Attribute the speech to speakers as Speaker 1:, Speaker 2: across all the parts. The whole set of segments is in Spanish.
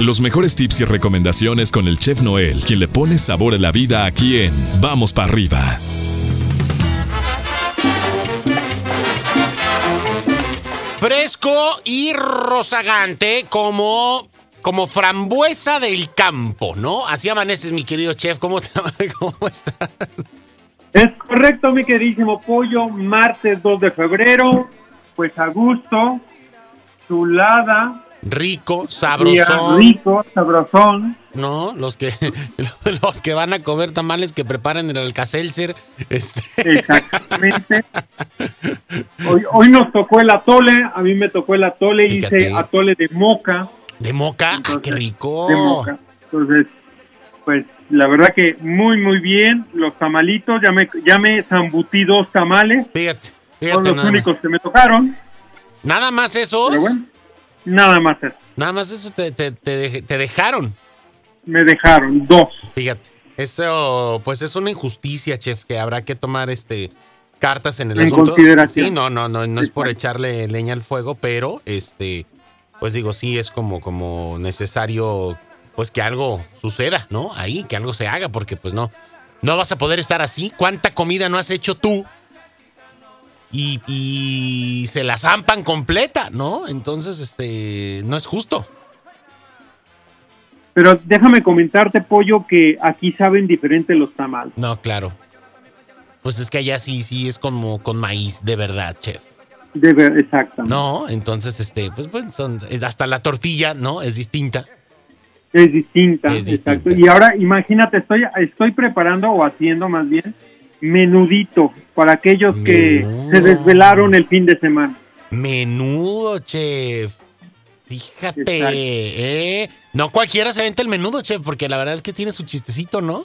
Speaker 1: Los mejores tips y recomendaciones con el chef Noel, quien le pone sabor a la vida aquí en Vamos para arriba.
Speaker 2: Fresco y rozagante como como frambuesa del campo, ¿no? Así amaneces, mi querido chef. ¿Cómo, te, cómo estás?
Speaker 3: Es correcto, mi queridísimo pollo. Martes 2 de febrero. Pues a gusto. Chulada.
Speaker 2: Rico, sabrosón.
Speaker 3: Rico, sabrosón.
Speaker 2: No, los que los que van a comer tamales que preparen el alcacelser. Este.
Speaker 3: Exactamente. Hoy, hoy nos tocó el atole, a mí me tocó el atole, hice atole de moca.
Speaker 2: ¿De moca? Ah, ¡Qué rico!
Speaker 3: De moca. Entonces, pues la verdad que muy, muy bien. Los tamalitos, ya me, ya me zambutí dos tamales.
Speaker 2: Fíjate,
Speaker 3: fíjate. Son los únicos que me tocaron.
Speaker 2: ¿Nada más esos?
Speaker 3: Nada más eso.
Speaker 2: Nada más eso te, te, te, dejaron.
Speaker 3: Me dejaron, dos.
Speaker 2: Fíjate. Eso, pues es una injusticia, chef, que habrá que tomar este cartas en el en
Speaker 3: Consideración.
Speaker 2: Sí, no, no, no, no es por echarle leña al fuego, pero este pues digo, sí es como, como necesario, pues que algo suceda, ¿no? Ahí, que algo se haga, porque pues no, no vas a poder estar así. ¿Cuánta comida no has hecho tú? Y, y se la zampan completa, ¿no? Entonces, este, no es justo.
Speaker 3: Pero déjame comentarte, Pollo, que aquí saben diferente los tamales.
Speaker 2: No, claro. Pues es que allá sí, sí es como con maíz, de verdad, chef.
Speaker 3: Debe, exactamente.
Speaker 2: No, entonces, este, pues, pues son, hasta la tortilla, ¿no? Es distinta.
Speaker 3: Es distinta, exacto. Y ahora imagínate, estoy, estoy preparando o haciendo más bien menudito para aquellos que se desvelaron el fin de semana.
Speaker 2: Menudo, chef. Fíjate, ¿eh? No cualquiera se vente el menudo, chef, porque la verdad es que tiene su chistecito, ¿no?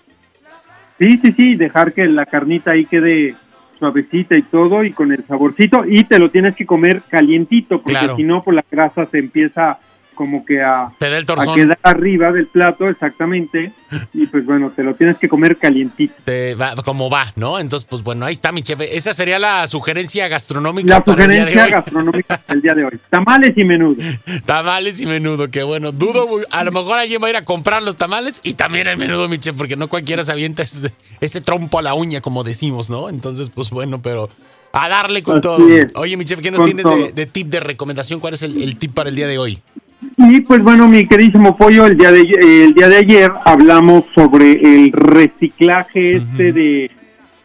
Speaker 3: Sí, sí, sí, dejar que la carnita ahí quede suavecita y todo y con el saborcito y te lo tienes que comer calientito porque si no pues la grasa se empieza como que a,
Speaker 2: a
Speaker 3: quedar arriba del plato, exactamente. Y pues bueno, te lo tienes que comer calientito.
Speaker 2: como va, ¿no? Entonces, pues bueno, ahí está mi chef. Esa sería la sugerencia gastronómica.
Speaker 3: La sugerencia gastronómica del día de hoy. Tamales y menudo.
Speaker 2: Tamales y menudo, qué bueno. Dudo, a lo mejor alguien va a ir a comprar los tamales y también el menudo, mi chef, porque no cualquiera se avienta ese, trompo a la uña, como decimos, ¿no? Entonces, pues bueno, pero a darle con todo. Oye, mi chef, ¿qué nos tienes de, tip de recomendación? ¿Cuál es el tip para el día de hoy?
Speaker 3: Y pues bueno, mi queridísimo pollo, el día de el día de ayer hablamos sobre el reciclaje este de,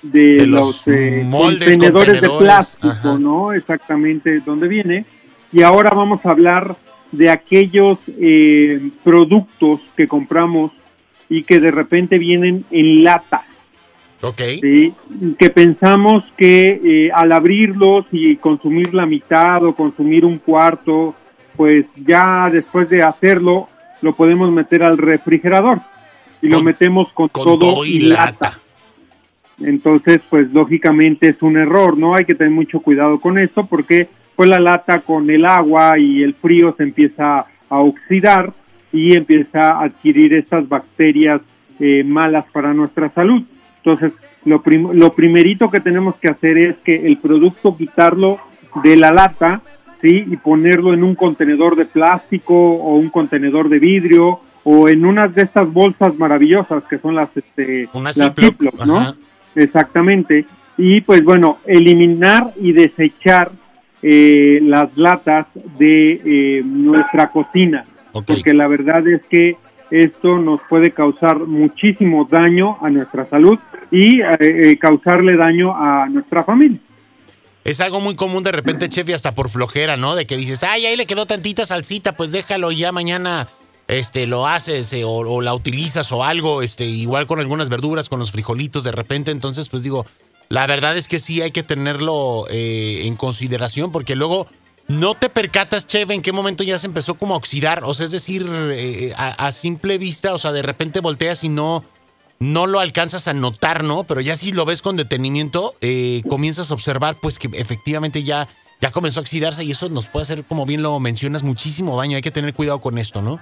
Speaker 3: de, los, eh, contenedores, de plástico, ¿no? Exactamente dónde viene. Y ahora vamos a hablar de aquellos eh, productos que compramos y que de repente vienen en lata.
Speaker 2: Ok.
Speaker 3: Que pensamos que eh, al abrirlos y consumir la mitad o consumir un cuarto pues ya después de hacerlo lo podemos meter al refrigerador y lo metemos con, todo, y lata. Entonces, pues lógicamente es un error, ¿no? Hay que tener mucho cuidado con esto porque pues la lata con el agua y el frío se empieza a oxidar y empieza a adquirir estas bacterias eh, malas para nuestra salud. Entonces, lo, lo primerito que tenemos que hacer es que el producto quitarlo de la lata ¿sí? Y ponerlo en un contenedor de plástico o un contenedor de vidrio o en unas de estas bolsas maravillosas que son las, este, ¿no? Exactamente. Y pues bueno, eliminar y desechar eh, las latas de eh, nuestra cocina, porque la verdad es que esto nos puede causar muchísimo daño a nuestra salud y eh, causarle daño a nuestra familia.
Speaker 2: Es algo muy común de repente, chef, y hasta por flojera, ¿no? De que dices, ay, ahí le quedó tantita salsita, pues déjalo ya mañana este, lo haces eh, o, la utilizas o algo, este, igual con algunas verduras, con los frijolitos de repente. Entonces, pues digo, la verdad es que sí hay que tenerlo eh, en consideración porque luego no te percatas, chef, en qué momento ya se empezó como a oxidar. O sea, es decir, eh, a simple vista, o sea, de repente volteas y no no lo alcanzas a notar, ¿no? Pero ya si lo ves con detenimiento, eh, comienzas a observar pues que efectivamente ya, ya comenzó a oxidarse y eso nos puede hacer, como bien lo mencionas, muchísimo daño. Hay que tener cuidado con esto, ¿no?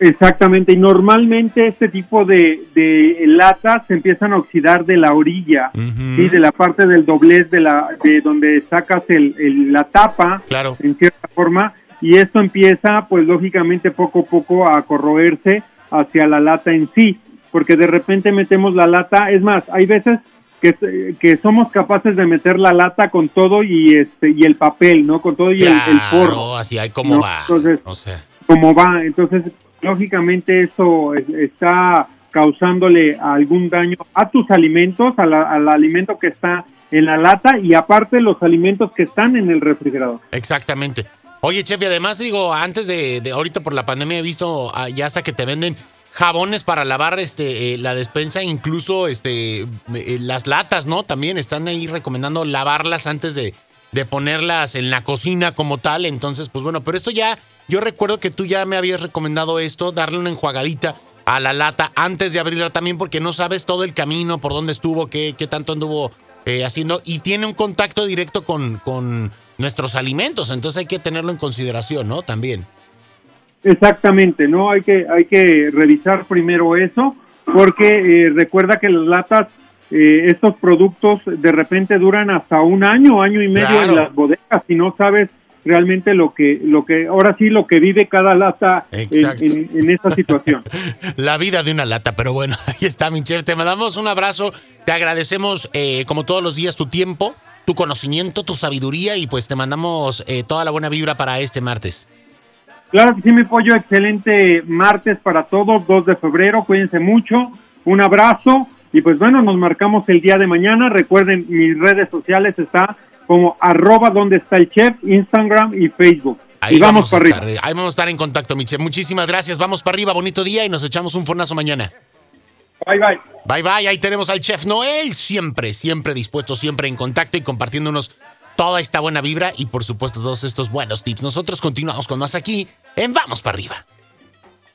Speaker 3: Exactamente, y normalmente este tipo de, de latas se empiezan a oxidar de la orilla, y de la parte del doblez de, la, de donde sacas el, la tapa,
Speaker 2: claro.
Speaker 3: en cierta forma, y esto empieza pues lógicamente poco a poco a corroerse hacia la lata en sí, porque de repente metemos la lata, es más, hay veces que, que somos capaces de meter la lata con todo y este y el papel, ¿no? Con todo y el, el forro.
Speaker 2: así hay como va.
Speaker 3: Entonces, como va, entonces lógicamente eso está causándole algún daño a tus alimentos, al alimento que está en la lata y aparte los alimentos que están en el refrigerador.
Speaker 2: Exactamente. Oye, chef, y además digo, antes de, ahorita por la pandemia he visto ah, ya hasta que te venden jabones para lavar este eh, la despensa, incluso este eh, las latas, ¿no? También están ahí recomendando lavarlas antes de, de ponerlas en la cocina como tal. Entonces, pues bueno, pero esto ya, yo recuerdo que tú ya me habías recomendado esto, darle una enjuagadita a la lata antes de abrirla también, porque no sabes todo el camino, por dónde estuvo, qué, qué tanto anduvo eh, haciendo, y tiene un contacto directo con, con nuestros alimentos, entonces hay que tenerlo en consideración, ¿no? También.
Speaker 3: Exactamente, ¿no? Hay que, hay que revisar primero eso, porque eh, recuerda que las latas, eh, estos productos de repente duran hasta un año, año y medio en las bodegas, si no sabes realmente lo que, lo que, ahora sí lo que vive cada lata en, en, esta situación.
Speaker 2: La vida de una lata, pero bueno, ahí está, mi Te mandamos un abrazo, te agradecemos eh, como todos los días tu tiempo, tu conocimiento, tu sabiduría y pues te mandamos toda la buena vibra para este martes.
Speaker 3: Claro que sí, mi pollo, excelente martes para todos, 2 de febrero, cuídense mucho, un abrazo y pues bueno, nos marcamos el día de mañana, recuerden mis redes sociales está como arroba donde está el chef, Instagram y Facebook.
Speaker 2: Ahí vamos, para arriba. Ahí vamos a estar en contacto, mi chef. Muchísimas gracias. Vamos para arriba, bonito día y nos echamos un fornazo mañana.
Speaker 3: Bye, bye.
Speaker 2: Bye, bye. Ahí tenemos al chef Noel, siempre, siempre dispuesto, siempre en contacto y compartiéndonos toda esta buena vibra y por supuesto todos estos buenos tips. Nosotros continuamos con más aquí en Vamos para arriba.